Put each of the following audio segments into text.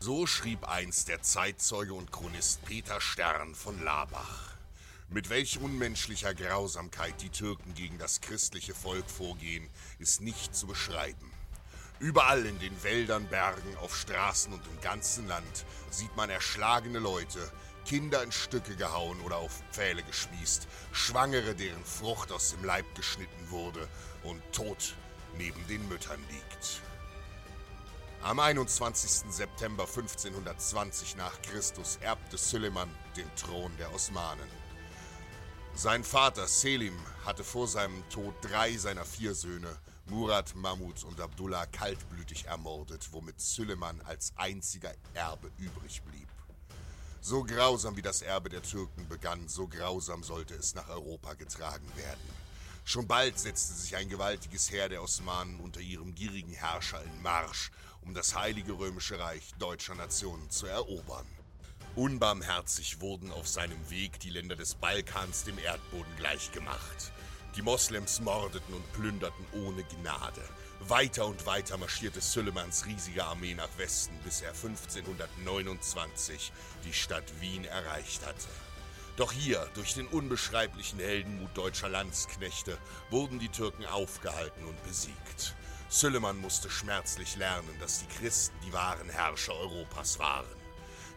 So schrieb einst der Zeitzeuge und Chronist Peter Stern von Labach. Mit welch unmenschlicher Grausamkeit die Türken gegen das christliche Volk vorgehen, ist nicht zu beschreiben. Überall in den Wäldern, Bergen, auf Straßen und im ganzen Land sieht man erschlagene Leute, Kinder in Stücke gehauen oder auf Pfähle gespießt, Schwangere, deren Frucht aus dem Leib geschnitten wurde und tot neben den Müttern liegt. Am 21. September 1520 nach Christus erbte Süleyman den Thron der Osmanen. Sein Vater Selim hatte vor seinem Tod drei seiner vier Söhne, Murat, Mahmud und Abdullah, kaltblütig ermordet, womit Süleyman als einziger Erbe übrig blieb. So grausam wie das Erbe der Türken begann, so grausam sollte es nach Europa getragen werden. Schon bald setzte sich ein gewaltiges Heer der Osmanen unter ihrem gierigen Herrscher in Marsch, um das Heilige Römische Reich deutscher Nationen zu erobern. Unbarmherzig wurden auf seinem Weg die Länder des Balkans dem Erdboden gleichgemacht. Die Moslems mordeten und plünderten ohne Gnade. Weiter und weiter marschierte Süleymans riesige Armee nach Westen, bis er 1529 die Stadt Wien erreicht hatte. Doch hier, durch den unbeschreiblichen Heldenmut deutscher Landsknechte, wurden die Türken aufgehalten und besiegt. Süleyman musste schmerzlich lernen, dass die Christen die wahren Herrscher Europas waren.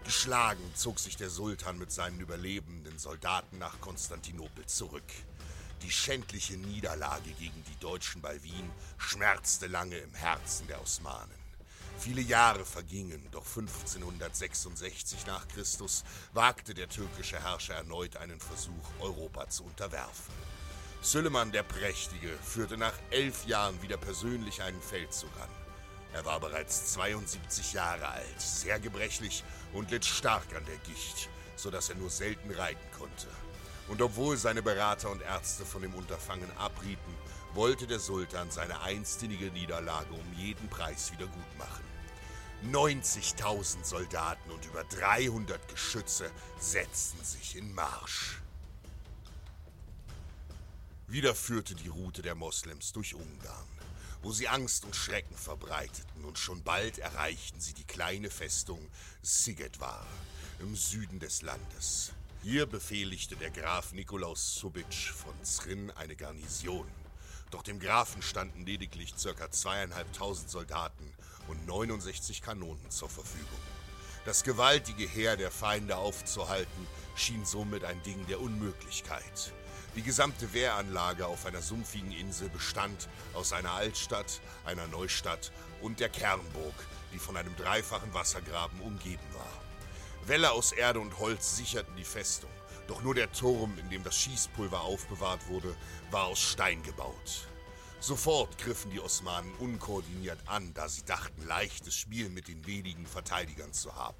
Geschlagen zog sich der Sultan mit seinen überlebenden Soldaten nach Konstantinopel zurück. Die schändliche Niederlage gegen die Deutschen bei Wien schmerzte lange im Herzen der Osmanen. Viele Jahre vergingen, doch 1566 nach Christus wagte der türkische Herrscher erneut einen Versuch, Europa zu unterwerfen. Süleyman der Prächtige führte nach elf Jahren wieder persönlich einen Feldzug an. Er war bereits 72 Jahre alt, sehr gebrechlich und litt stark an der Gicht, so dass er nur selten reiten konnte. Und obwohl seine Berater und Ärzte von dem Unterfangen abrieten, wollte der Sultan seine einstige Niederlage um jeden Preis wiedergutmachen. 90.000 Soldaten und über 300 Geschütze setzten sich in Marsch. Wieder führte die Route der Moslems durch Ungarn, wo sie Angst und Schrecken verbreiteten und schon bald erreichten sie die kleine Festung Sigedvar im Süden des Landes. Hier befehligte der Graf Nikolaus Subic von Zrin eine Garnison. Doch dem Grafen standen lediglich ca. zweieinhalbtausend Soldaten und 69 Kanonen zur Verfügung. Das gewaltige Heer der Feinde aufzuhalten, schien somit ein Ding der Unmöglichkeit. Die gesamte Wehranlage auf einer sumpfigen Insel bestand aus einer Altstadt, einer Neustadt und der Kernburg, die von einem dreifachen Wassergraben umgeben war. Wälle aus Erde und Holz sicherten die Festung, doch nur der Turm, in dem das Schießpulver aufbewahrt wurde, war aus Stein gebaut. Sofort griffen die Osmanen unkoordiniert an, da sie dachten, leichtes Spiel mit den wenigen Verteidigern zu haben.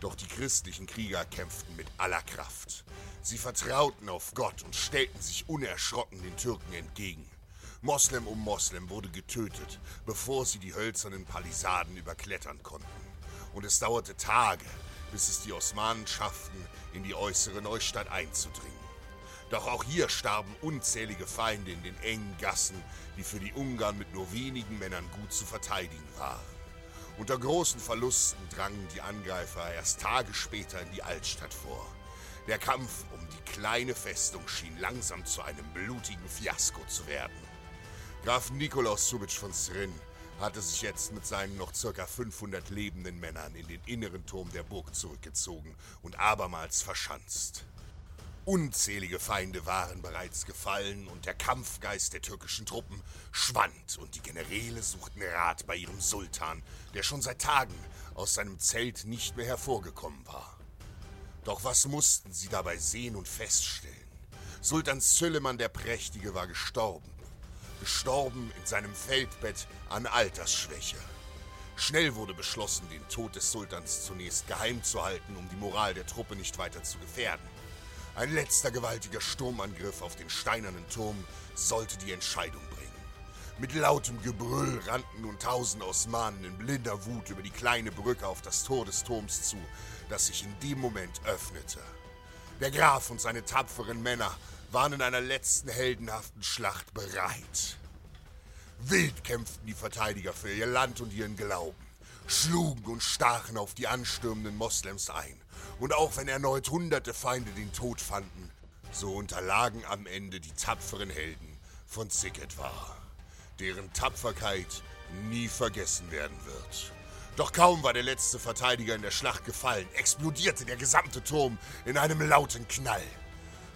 Doch die christlichen Krieger kämpften mit aller Kraft. Sie vertrauten auf Gott und stellten sich unerschrocken den Türken entgegen. Moslem um Moslem wurde getötet, bevor sie die hölzernen Palisaden überklettern konnten. Und es dauerte Tage, bis es die Osmanen schafften, in die äußere Neustadt einzudringen. Doch auch hier starben unzählige Feinde in den engen Gassen, die für die Ungarn mit nur wenigen Männern gut zu verteidigen waren. Unter großen Verlusten drangen die Angreifer erst Tage später in die Altstadt vor. Der Kampf um die kleine Festung schien langsam zu einem blutigen Fiasko zu werden. Graf Nikolaus Subic von Srin hatte sich jetzt mit seinen noch ca. 500 lebenden Männern in den inneren Turm der Burg zurückgezogen und abermals verschanzt. Unzählige Feinde waren bereits gefallen und der Kampfgeist der türkischen Truppen schwand und die Generäle suchten Rat bei ihrem Sultan, der schon seit Tagen aus seinem Zelt nicht mehr hervorgekommen war. Doch was mussten sie dabei sehen und feststellen? Sultan Süleyman der Prächtige war gestorben. Gestorben in seinem Feldbett an Altersschwäche. Schnell wurde beschlossen, den Tod des Sultans zunächst geheim zu halten, um die Moral der Truppe nicht weiter zu gefährden. Ein letzter gewaltiger Sturmangriff auf den steinernen Turm sollte die Entscheidung bringen. Mit lautem Gebrüll rannten nun tausend Osmanen in blinder Wut über die kleine Brücke auf das Tor des Turms zu, das sich in dem Moment öffnete. Der Graf und seine tapferen Männer waren in einer letzten heldenhaften Schlacht bereit. Wild kämpften die Verteidiger für ihr Land und ihren Glauben, schlugen und stachen auf die anstürmenden Moslems ein und auch wenn erneut hunderte Feinde den Tod fanden, so unterlagen am Ende die tapferen Helden von Ziketwar, deren Tapferkeit nie vergessen werden wird. Doch kaum war der letzte Verteidiger in der Schlacht gefallen, explodierte der gesamte Turm in einem lauten Knall.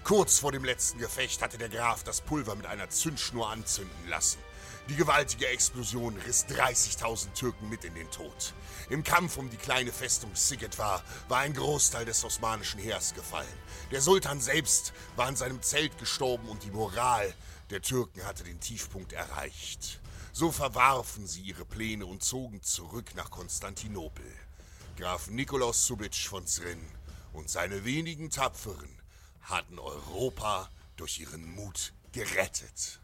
Kurz vor dem letzten Gefecht hatte der Graf das Pulver mit einer Zündschnur anzünden lassen. Die gewaltige Explosion riss 30.000 Türken mit in den Tod. Im Kampf um die kleine Festung Sigetvar war ein Großteil des osmanischen Heers gefallen. Der Sultan selbst war in seinem Zelt gestorben und die Moral der Türken hatte den Tiefpunkt erreicht. So verwarfen sie ihre Pläne und zogen zurück nach Konstantinopel. Graf Nikolaus Subic von Zrin und seine wenigen Tapferen hatten Europa durch ihren Mut gerettet.